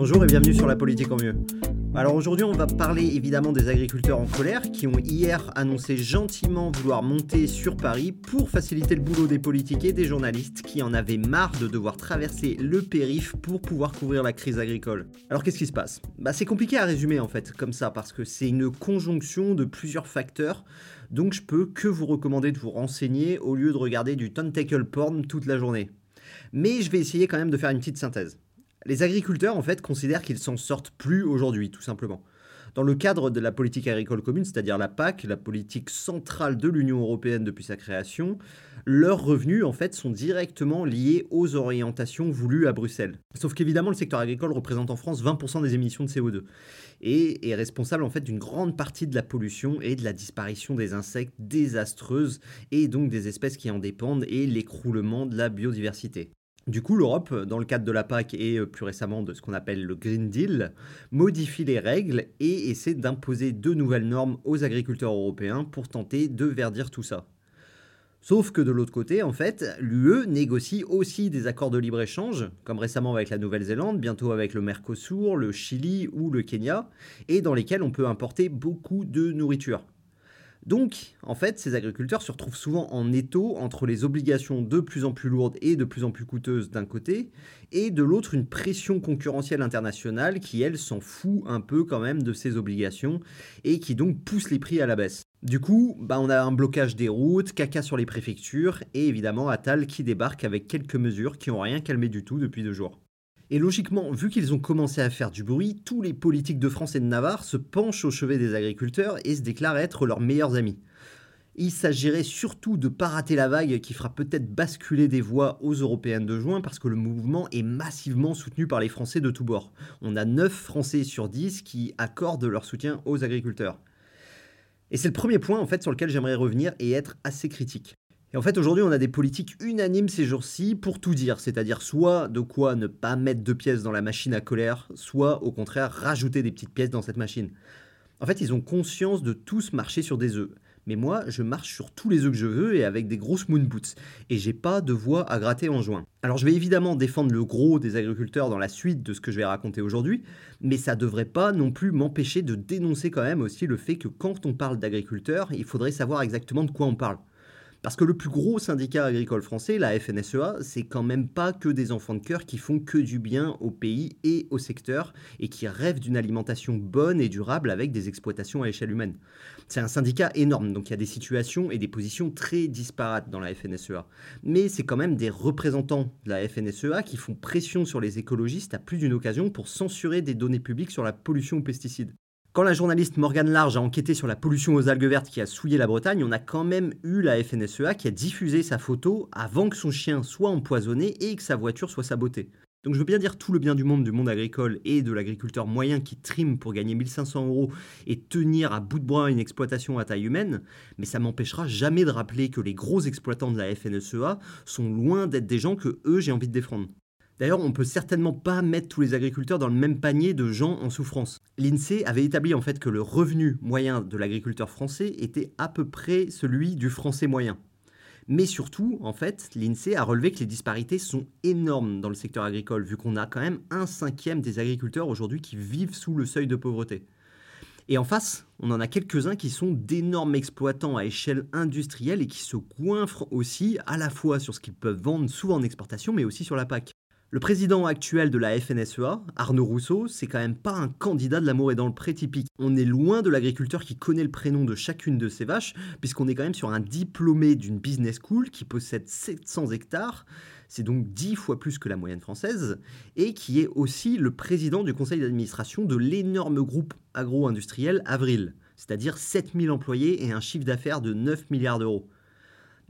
Bonjour et bienvenue sur La Politique en Mieux. Alors aujourd'hui on va parler évidemment des agriculteurs en colère qui ont hier annoncé gentiment vouloir monter sur Paris pour faciliter le boulot des politiques et des journalistes qui en avaient marre de devoir traverser le périph pour pouvoir couvrir la crise agricole. Alors qu'est-ce qui se passe? Bah c'est compliqué à résumer en fait comme ça parce que c'est une conjonction de plusieurs facteurs donc je peux que vous recommander de vous renseigner au lieu de regarder du tentacle porn toute la journée. Mais je vais essayer quand même de faire une petite synthèse. Les agriculteurs, en fait, considèrent qu'ils s'en sortent plus aujourd'hui, tout simplement. Dans le cadre de la politique agricole commune, c'est-à-dire la PAC, la politique centrale de l'Union européenne depuis sa création, leurs revenus en fait sont directement liés aux orientations voulues à Bruxelles. Sauf qu'évidemment le secteur agricole représente en France 20% des émissions de CO2 et est responsable en fait d'une grande partie de la pollution et de la disparition des insectes désastreuses et donc des espèces qui en dépendent et l'écroulement de la biodiversité. Du coup, l'Europe, dans le cadre de la PAC et euh, plus récemment de ce qu'on appelle le Green Deal, modifie les règles et essaie d'imposer de nouvelles normes aux agriculteurs européens pour tenter de verdir tout ça. Sauf que de l'autre côté, en fait, l'UE négocie aussi des accords de libre-échange, comme récemment avec la Nouvelle-Zélande, bientôt avec le Mercosur, le Chili ou le Kenya, et dans lesquels on peut importer beaucoup de nourriture. Donc, en fait, ces agriculteurs se retrouvent souvent en étau entre les obligations de plus en plus lourdes et de plus en plus coûteuses d'un côté, et de l'autre une pression concurrentielle internationale qui, elle, s'en fout un peu quand même de ces obligations, et qui donc pousse les prix à la baisse. Du coup, bah, on a un blocage des routes, caca sur les préfectures, et évidemment Attal qui débarque avec quelques mesures qui n'ont rien calmé du tout depuis deux jours. Et logiquement, vu qu'ils ont commencé à faire du bruit, tous les politiques de France et de Navarre se penchent au chevet des agriculteurs et se déclarent être leurs meilleurs amis. Il s'agirait surtout de ne pas rater la vague qui fera peut-être basculer des voix aux européennes de juin parce que le mouvement est massivement soutenu par les Français de tous bords. On a 9 Français sur 10 qui accordent leur soutien aux agriculteurs. Et c'est le premier point en fait sur lequel j'aimerais revenir et être assez critique. Et en fait, aujourd'hui, on a des politiques unanimes ces jours-ci pour tout dire, c'est-à-dire soit de quoi ne pas mettre de pièces dans la machine à colère, soit au contraire rajouter des petites pièces dans cette machine. En fait, ils ont conscience de tous marcher sur des œufs. Mais moi, je marche sur tous les œufs que je veux et avec des grosses moon boots. Et j'ai pas de voix à gratter en juin. Alors je vais évidemment défendre le gros des agriculteurs dans la suite de ce que je vais raconter aujourd'hui, mais ça devrait pas non plus m'empêcher de dénoncer quand même aussi le fait que quand on parle d'agriculteurs, il faudrait savoir exactement de quoi on parle. Parce que le plus gros syndicat agricole français, la FNSEA, c'est quand même pas que des enfants de cœur qui font que du bien au pays et au secteur et qui rêvent d'une alimentation bonne et durable avec des exploitations à échelle humaine. C'est un syndicat énorme, donc il y a des situations et des positions très disparates dans la FNSEA. Mais c'est quand même des représentants de la FNSEA qui font pression sur les écologistes à plus d'une occasion pour censurer des données publiques sur la pollution aux pesticides. Quand la journaliste Morgane Large a enquêté sur la pollution aux algues vertes qui a souillé la Bretagne, on a quand même eu la FNSEA qui a diffusé sa photo avant que son chien soit empoisonné et que sa voiture soit sabotée. Donc je veux bien dire tout le bien du monde du monde agricole et de l'agriculteur moyen qui trime pour gagner 1500 euros et tenir à bout de bras une exploitation à taille humaine, mais ça m'empêchera jamais de rappeler que les gros exploitants de la FNSEA sont loin d'être des gens que eux j'ai envie de défendre. D'ailleurs, on peut certainement pas mettre tous les agriculteurs dans le même panier de gens en souffrance. L'INSEE avait établi en fait que le revenu moyen de l'agriculteur français était à peu près celui du français moyen. Mais surtout, en fait, l'INSEE a relevé que les disparités sont énormes dans le secteur agricole, vu qu'on a quand même un cinquième des agriculteurs aujourd'hui qui vivent sous le seuil de pauvreté. Et en face, on en a quelques-uns qui sont d'énormes exploitants à échelle industrielle et qui se coinfrent aussi à la fois sur ce qu'ils peuvent vendre, souvent en exportation, mais aussi sur la PAC. Le président actuel de la FNSEA, Arnaud Rousseau, c'est quand même pas un candidat de l'amour et dans le pré typique. On est loin de l'agriculteur qui connaît le prénom de chacune de ses vaches, puisqu'on est quand même sur un diplômé d'une business school qui possède 700 hectares, c'est donc 10 fois plus que la moyenne française, et qui est aussi le président du conseil d'administration de l'énorme groupe agro-industriel Avril, c'est-à-dire 7000 employés et un chiffre d'affaires de 9 milliards d'euros.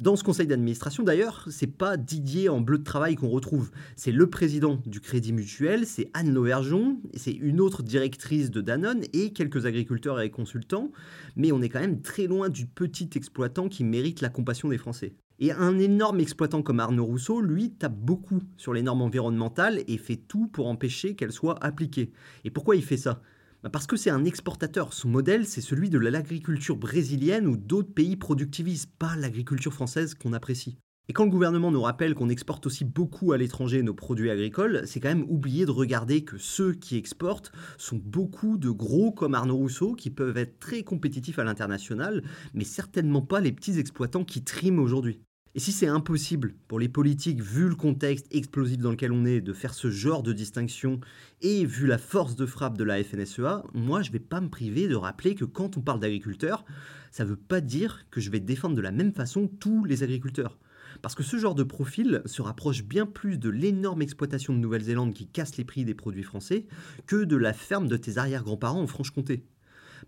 Dans ce conseil d'administration, d'ailleurs, c'est pas Didier en bleu de travail qu'on retrouve. C'est le président du Crédit Mutuel, c'est Anne Lauvergeon, c'est une autre directrice de Danone et quelques agriculteurs et consultants. Mais on est quand même très loin du petit exploitant qui mérite la compassion des Français. Et un énorme exploitant comme Arnaud Rousseau, lui, tape beaucoup sur les normes environnementales et fait tout pour empêcher qu'elles soient appliquées. Et pourquoi il fait ça? Parce que c'est un exportateur. Son modèle, c'est celui de l'agriculture brésilienne ou d'autres pays productivisent, pas l'agriculture française qu'on apprécie. Et quand le gouvernement nous rappelle qu'on exporte aussi beaucoup à l'étranger nos produits agricoles, c'est quand même oublier de regarder que ceux qui exportent sont beaucoup de gros comme Arnaud Rousseau qui peuvent être très compétitifs à l'international, mais certainement pas les petits exploitants qui triment aujourd'hui. Et si c'est impossible pour les politiques, vu le contexte explosif dans lequel on est, de faire ce genre de distinction, et vu la force de frappe de la FNSEA, moi je vais pas me priver de rappeler que quand on parle d'agriculteurs, ça veut pas dire que je vais défendre de la même façon tous les agriculteurs. Parce que ce genre de profil se rapproche bien plus de l'énorme exploitation de Nouvelle-Zélande qui casse les prix des produits français que de la ferme de tes arrière-grands-parents en Franche-Comté.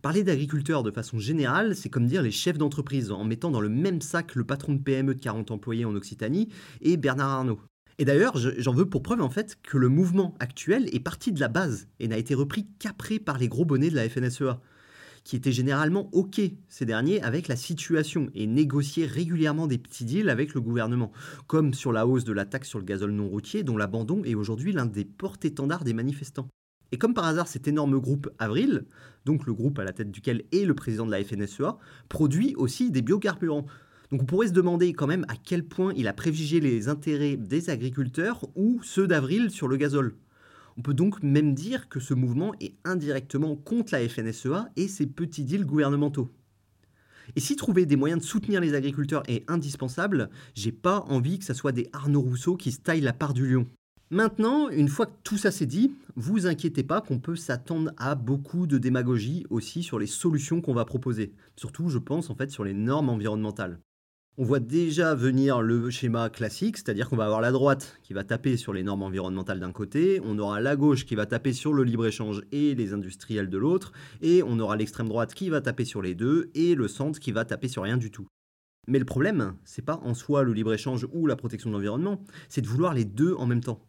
Parler d'agriculteurs de façon générale, c'est comme dire les chefs d'entreprise en mettant dans le même sac le patron de PME de 40 employés en Occitanie et Bernard Arnault. Et d'ailleurs, j'en veux pour preuve en fait que le mouvement actuel est parti de la base et n'a été repris qu'après par les gros bonnets de la FNSEA qui étaient généralement OK, ces derniers, avec la situation et négociaient régulièrement des petits deals avec le gouvernement, comme sur la hausse de la taxe sur le gazole non routier, dont l'abandon est aujourd'hui l'un des porte-étendards des manifestants. Et comme par hasard, cet énorme groupe Avril, donc le groupe à la tête duquel est le président de la FNSEA, produit aussi des biocarburants. Donc on pourrait se demander quand même à quel point il a privilégié les intérêts des agriculteurs ou ceux d'Avril sur le gazole. On peut donc même dire que ce mouvement est indirectement contre la FNSEA et ses petits deals gouvernementaux. Et si trouver des moyens de soutenir les agriculteurs est indispensable, j'ai pas envie que ce soit des Arnaud Rousseau qui se taillent la part du lion. Maintenant, une fois que tout ça s'est dit, vous inquiétez pas qu'on peut s'attendre à beaucoup de démagogie aussi sur les solutions qu'on va proposer. Surtout, je pense en fait sur les normes environnementales. On voit déjà venir le schéma classique, c'est-à-dire qu'on va avoir la droite qui va taper sur les normes environnementales d'un côté, on aura la gauche qui va taper sur le libre-échange et les industriels de l'autre, et on aura l'extrême droite qui va taper sur les deux, et le centre qui va taper sur rien du tout. Mais le problème, c'est pas en soi le libre-échange ou la protection de l'environnement, c'est de vouloir les deux en même temps.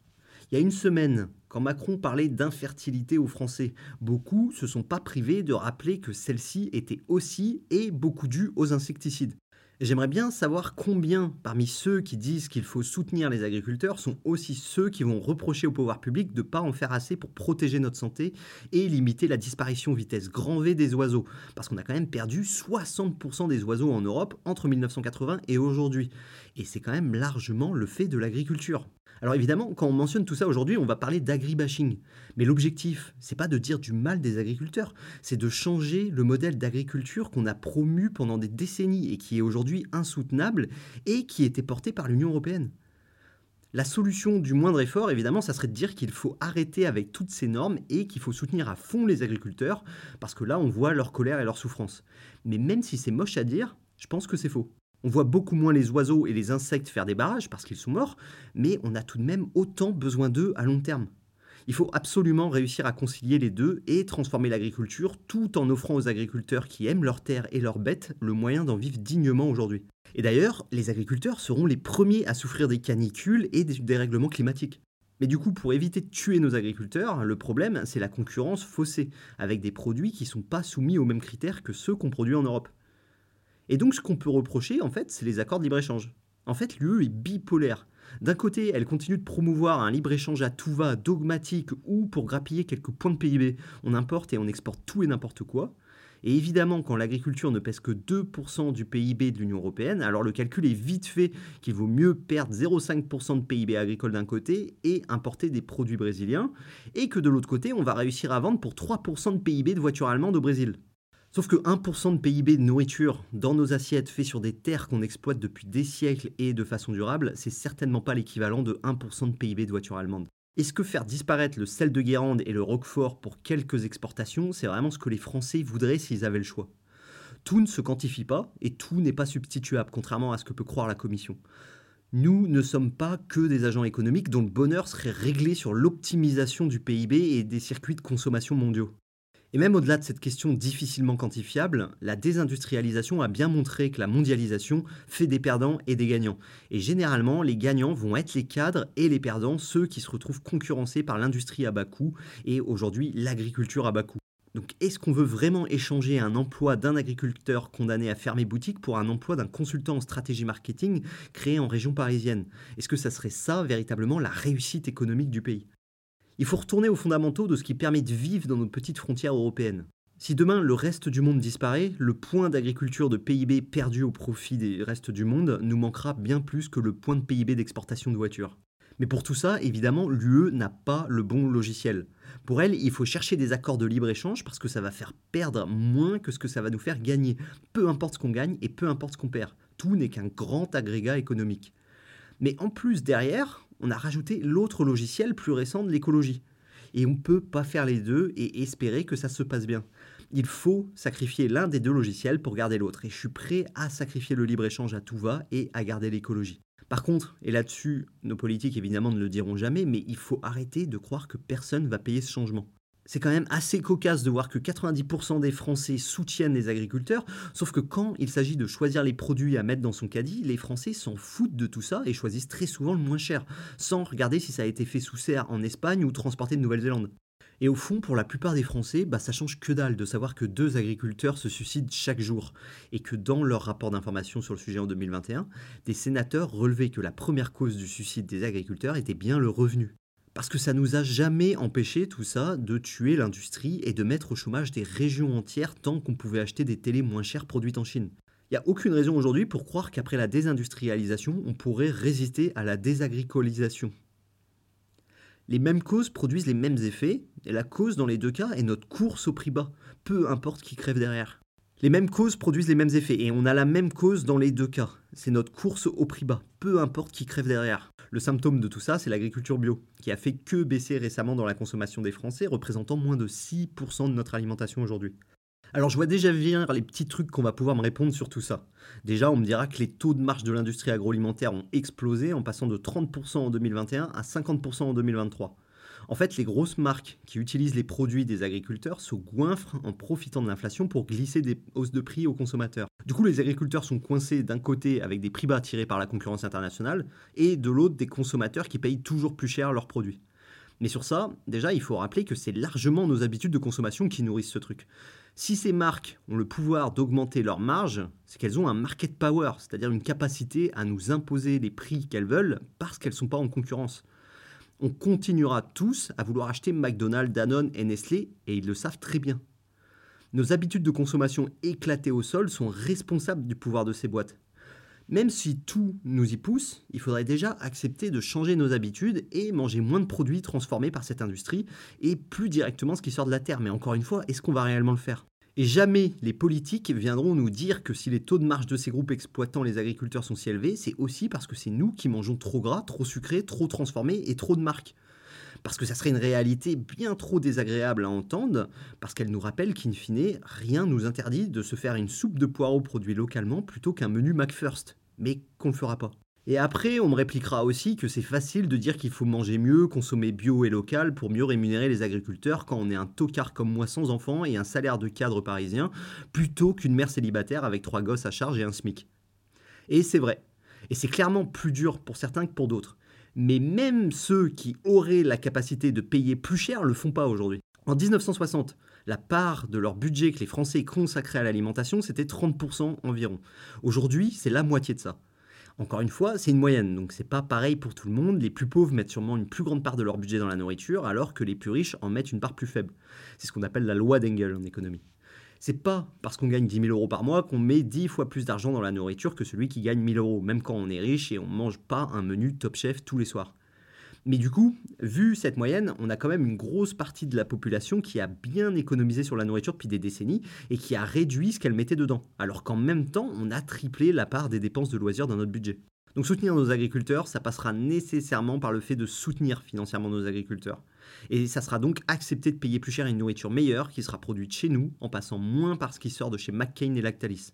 Il y a une semaine, quand Macron parlait d'infertilité aux Français, beaucoup se sont pas privés de rappeler que celle-ci était aussi et beaucoup due aux insecticides. J'aimerais bien savoir combien parmi ceux qui disent qu'il faut soutenir les agriculteurs sont aussi ceux qui vont reprocher au pouvoir public de ne pas en faire assez pour protéger notre santé et limiter la disparition vitesse grand V des oiseaux. Parce qu'on a quand même perdu 60% des oiseaux en Europe entre 1980 et aujourd'hui. Et c'est quand même largement le fait de l'agriculture. Alors évidemment, quand on mentionne tout ça aujourd'hui, on va parler d'agribashing. Mais l'objectif, c'est pas de dire du mal des agriculteurs, c'est de changer le modèle d'agriculture qu'on a promu pendant des décennies et qui est aujourd'hui insoutenable et qui était porté par l'Union européenne. La solution du moindre effort, évidemment, ça serait de dire qu'il faut arrêter avec toutes ces normes et qu'il faut soutenir à fond les agriculteurs, parce que là, on voit leur colère et leur souffrance. Mais même si c'est moche à dire, je pense que c'est faux. On voit beaucoup moins les oiseaux et les insectes faire des barrages parce qu'ils sont morts, mais on a tout de même autant besoin d'eux à long terme. Il faut absolument réussir à concilier les deux et transformer l'agriculture tout en offrant aux agriculteurs qui aiment leurs terres et leurs bêtes le moyen d'en vivre dignement aujourd'hui. Et d'ailleurs, les agriculteurs seront les premiers à souffrir des canicules et des dérèglements climatiques. Mais du coup, pour éviter de tuer nos agriculteurs, le problème, c'est la concurrence faussée, avec des produits qui ne sont pas soumis aux mêmes critères que ceux qu'on produit en Europe. Et donc, ce qu'on peut reprocher, en fait, c'est les accords de libre-échange. En fait, l'UE est bipolaire. D'un côté, elle continue de promouvoir un libre-échange à tout va, dogmatique, ou pour grappiller quelques points de PIB, on importe et on exporte tout et n'importe quoi. Et évidemment, quand l'agriculture ne pèse que 2% du PIB de l'Union européenne, alors le calcul est vite fait qu'il vaut mieux perdre 0,5% de PIB agricole d'un côté et importer des produits brésiliens, et que de l'autre côté, on va réussir à vendre pour 3% de PIB de voitures allemandes au Brésil. Sauf que 1% de PIB de nourriture dans nos assiettes fait sur des terres qu'on exploite depuis des siècles et de façon durable, c'est certainement pas l'équivalent de 1% de PIB de voitures allemandes. Est-ce que faire disparaître le sel de Guérande et le Roquefort pour quelques exportations, c'est vraiment ce que les Français voudraient s'ils avaient le choix? Tout ne se quantifie pas et tout n'est pas substituable, contrairement à ce que peut croire la Commission. Nous ne sommes pas que des agents économiques dont le bonheur serait réglé sur l'optimisation du PIB et des circuits de consommation mondiaux. Et même au-delà de cette question difficilement quantifiable, la désindustrialisation a bien montré que la mondialisation fait des perdants et des gagnants. Et généralement, les gagnants vont être les cadres et les perdants, ceux qui se retrouvent concurrencés par l'industrie à bas coût et aujourd'hui l'agriculture à bas coût. Donc est-ce qu'on veut vraiment échanger un emploi d'un agriculteur condamné à fermer boutique pour un emploi d'un consultant en stratégie marketing créé en région parisienne? Est-ce que ça serait ça véritablement la réussite économique du pays? Il faut retourner aux fondamentaux de ce qui permet de vivre dans nos petites frontières européennes. Si demain le reste du monde disparaît, le point d'agriculture de PIB perdu au profit des restes du monde nous manquera bien plus que le point de PIB d'exportation de voitures. Mais pour tout ça, évidemment, l'UE n'a pas le bon logiciel. Pour elle, il faut chercher des accords de libre-échange parce que ça va faire perdre moins que ce que ça va nous faire gagner. Peu importe ce qu'on gagne et peu importe ce qu'on perd. Tout n'est qu'un grand agrégat économique. Mais en plus, derrière, on a rajouté l'autre logiciel plus récent de l'écologie. Et on ne peut pas faire les deux et espérer que ça se passe bien il faut sacrifier l'un des deux logiciels pour garder l'autre. Et je suis prêt à sacrifier le libre-échange à tout va et à garder l'écologie. Par contre, et là-dessus, nos politiques évidemment ne le diront jamais, mais il faut arrêter de croire que personne va payer ce changement. C'est quand même assez cocasse de voir que 90% des Français soutiennent les agriculteurs, sauf que quand il s'agit de choisir les produits à mettre dans son caddie, les Français s'en foutent de tout ça et choisissent très souvent le moins cher, sans regarder si ça a été fait sous serre en Espagne ou transporté de Nouvelle-Zélande. Et au fond, pour la plupart des Français, bah, ça change que dalle de savoir que deux agriculteurs se suicident chaque jour et que dans leur rapport d'information sur le sujet en 2021, des sénateurs relevaient que la première cause du suicide des agriculteurs était bien le revenu. Parce que ça nous a jamais empêché tout ça de tuer l'industrie et de mettre au chômage des régions entières tant qu'on pouvait acheter des télés moins chères produites en Chine. Il n'y a aucune raison aujourd'hui pour croire qu'après la désindustrialisation, on pourrait résister à la désagricolisation. Les mêmes causes produisent les mêmes effets, et la cause dans les deux cas est notre course au prix bas, peu importe qui crève derrière. Les mêmes causes produisent les mêmes effets, et on a la même cause dans les deux cas. C'est notre course au prix bas, peu importe qui crève derrière. Le symptôme de tout ça, c'est l'agriculture bio, qui a fait que baisser récemment dans la consommation des Français, représentant moins de 6% de notre alimentation aujourd'hui. Alors je vois déjà venir les petits trucs qu'on va pouvoir me répondre sur tout ça. Déjà, on me dira que les taux de marge de l'industrie agroalimentaire ont explosé en passant de 30% en 2021 à 50% en 2023. En fait, les grosses marques qui utilisent les produits des agriculteurs se goinfrent en profitant de l'inflation pour glisser des hausses de prix aux consommateurs. Du coup, les agriculteurs sont coincés d'un côté avec des prix bas tirés par la concurrence internationale et de l'autre des consommateurs qui payent toujours plus cher leurs produits. Mais sur ça, déjà, il faut rappeler que c'est largement nos habitudes de consommation qui nourrissent ce truc. Si ces marques ont le pouvoir d'augmenter leurs marges, c'est qu'elles ont un market power, c'est-à-dire une capacité à nous imposer les prix qu'elles veulent parce qu'elles ne sont pas en concurrence. On continuera tous à vouloir acheter McDonald's, Danone et Nestlé, et ils le savent très bien. Nos habitudes de consommation éclatées au sol sont responsables du pouvoir de ces boîtes. Même si tout nous y pousse, il faudrait déjà accepter de changer nos habitudes et manger moins de produits transformés par cette industrie et plus directement ce qui sort de la terre. Mais encore une fois, est-ce qu'on va réellement le faire? Et jamais les politiques viendront nous dire que si les taux de marge de ces groupes exploitant les agriculteurs sont si élevés, c'est aussi parce que c'est nous qui mangeons trop gras, trop sucré, trop transformé et trop de marques. Parce que ça serait une réalité bien trop désagréable à entendre, parce qu'elle nous rappelle qu'in fine, rien nous interdit de se faire une soupe de poireaux produits localement plutôt qu'un menu McFirst. Mais qu'on ne le fera pas. Et après, on me répliquera aussi que c'est facile de dire qu'il faut manger mieux, consommer bio et local pour mieux rémunérer les agriculteurs quand on est un tocard comme moi sans enfants et un salaire de cadre parisien, plutôt qu'une mère célibataire avec trois gosses à charge et un SMIC. Et c'est vrai. Et c'est clairement plus dur pour certains que pour d'autres. Mais même ceux qui auraient la capacité de payer plus cher le font pas aujourd'hui. En 1960, la part de leur budget que les Français consacraient à l'alimentation, c'était 30% environ. Aujourd'hui, c'est la moitié de ça. Encore une fois, c'est une moyenne, donc c'est pas pareil pour tout le monde. Les plus pauvres mettent sûrement une plus grande part de leur budget dans la nourriture, alors que les plus riches en mettent une part plus faible. C'est ce qu'on appelle la loi d'Engel en économie. C'est pas parce qu'on gagne 10 000 euros par mois qu'on met 10 fois plus d'argent dans la nourriture que celui qui gagne 1000 euros, même quand on est riche et on mange pas un menu top chef tous les soirs. Mais du coup, vu cette moyenne, on a quand même une grosse partie de la population qui a bien économisé sur la nourriture depuis des décennies et qui a réduit ce qu'elle mettait dedans, alors qu'en même temps, on a triplé la part des dépenses de loisirs dans notre budget. Donc soutenir nos agriculteurs, ça passera nécessairement par le fait de soutenir financièrement nos agriculteurs. Et ça sera donc accepter de payer plus cher une nourriture meilleure qui sera produite chez nous en passant moins par ce qui sort de chez McCain et Lactalis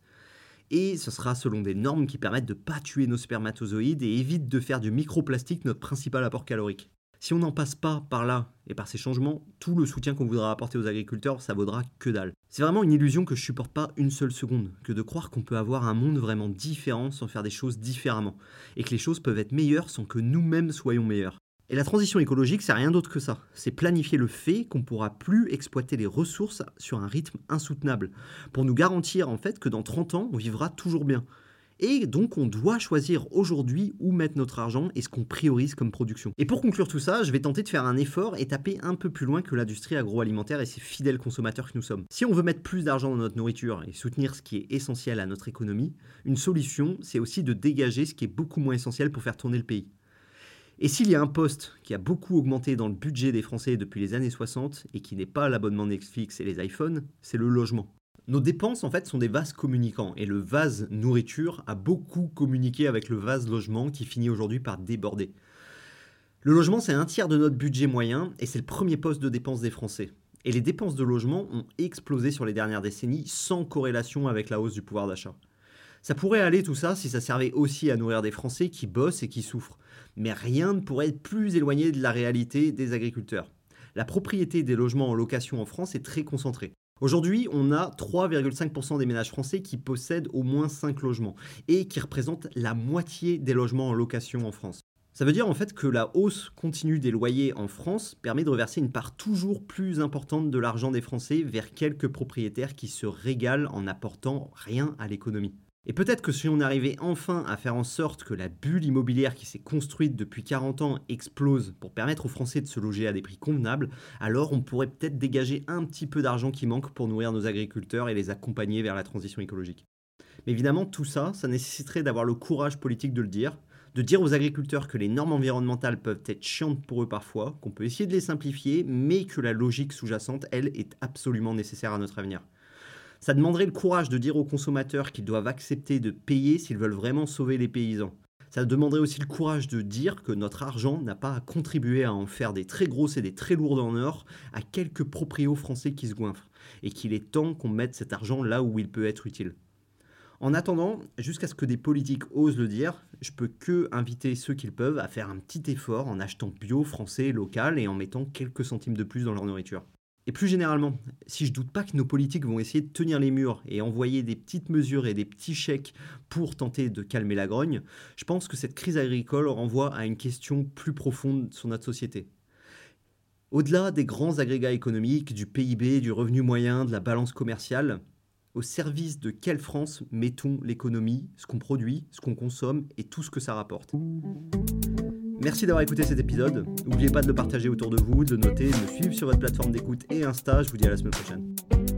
et ce sera selon des normes qui permettent de ne pas tuer nos spermatozoïdes et évitent de faire du microplastique notre principal apport calorique. Si on n'en passe pas par là et par ces changements, tout le soutien qu'on voudra apporter aux agriculteurs, ça vaudra que dalle. C'est vraiment une illusion que je supporte pas une seule seconde, que de croire qu'on peut avoir un monde vraiment différent sans faire des choses différemment, et que les choses peuvent être meilleures sans que nous-mêmes soyons meilleurs. Et la transition écologique, c'est rien d'autre que ça. C'est planifier le fait qu'on ne pourra plus exploiter les ressources sur un rythme insoutenable, pour nous garantir en fait que dans 30 ans, on vivra toujours bien. Et donc on doit choisir aujourd'hui où mettre notre argent et ce qu'on priorise comme production. Et pour conclure tout ça, je vais tenter de faire un effort et taper un peu plus loin que l'industrie agroalimentaire et ses fidèles consommateurs que nous sommes. Si on veut mettre plus d'argent dans notre nourriture et soutenir ce qui est essentiel à notre économie, une solution, c'est aussi de dégager ce qui est beaucoup moins essentiel pour faire tourner le pays. Et s'il y a un poste qui a beaucoup augmenté dans le budget des Français depuis les années 60 et qui n'est pas l'abonnement Netflix et les iPhones, c'est le logement. Nos dépenses en fait sont des vases communicants et le vase nourriture a beaucoup communiqué avec le vase logement qui finit aujourd'hui par déborder. Le logement c'est un tiers de notre budget moyen et c'est le premier poste de dépense des Français. Et les dépenses de logement ont explosé sur les dernières décennies sans corrélation avec la hausse du pouvoir d'achat. Ça pourrait aller tout ça si ça servait aussi à nourrir des Français qui bossent et qui souffrent. Mais rien ne pourrait être plus éloigné de la réalité des agriculteurs. La propriété des logements en location en France est très concentrée. Aujourd'hui, on a 3,5% des ménages français qui possèdent au moins 5 logements et qui représentent la moitié des logements en location en France. Ça veut dire en fait que la hausse continue des loyers en France permet de reverser une part toujours plus importante de l'argent des Français vers quelques propriétaires qui se régalent en n'apportant rien à l'économie. Et peut-être que si on arrivait enfin à faire en sorte que la bulle immobilière qui s'est construite depuis 40 ans explose pour permettre aux Français de se loger à des prix convenables, alors on pourrait peut-être dégager un petit peu d'argent qui manque pour nourrir nos agriculteurs et les accompagner vers la transition écologique. Mais évidemment, tout ça, ça nécessiterait d'avoir le courage politique de le dire, de dire aux agriculteurs que les normes environnementales peuvent être chiantes pour eux parfois, qu'on peut essayer de les simplifier, mais que la logique sous-jacente, elle, est absolument nécessaire à notre avenir. Ça demanderait le courage de dire aux consommateurs qu'ils doivent accepter de payer s'ils veulent vraiment sauver les paysans. Ça demanderait aussi le courage de dire que notre argent n'a pas à contribuer à en faire des très grosses et des très lourdes en or à quelques proprios français qui se goinfrent, et qu'il est temps qu'on mette cet argent là où il peut être utile. En attendant, jusqu'à ce que des politiques osent le dire, je peux que inviter ceux qu'ils peuvent à faire un petit effort en achetant bio, français, local et en mettant quelques centimes de plus dans leur nourriture. Et plus généralement, si je doute pas que nos politiques vont essayer de tenir les murs et envoyer des petites mesures et des petits chèques pour tenter de calmer la grogne, je pense que cette crise agricole renvoie à une question plus profonde sur notre société. Au-delà des grands agrégats économiques, du PIB, du revenu moyen, de la balance commerciale, au service de quelle France mettons l'économie, ce qu'on produit, ce qu'on consomme et tout ce que ça rapporte? Merci d'avoir écouté cet épisode. N'oubliez pas de le partager autour de vous, de le noter, de me suivre sur votre plateforme d'écoute et Insta. Je vous dis à la semaine prochaine.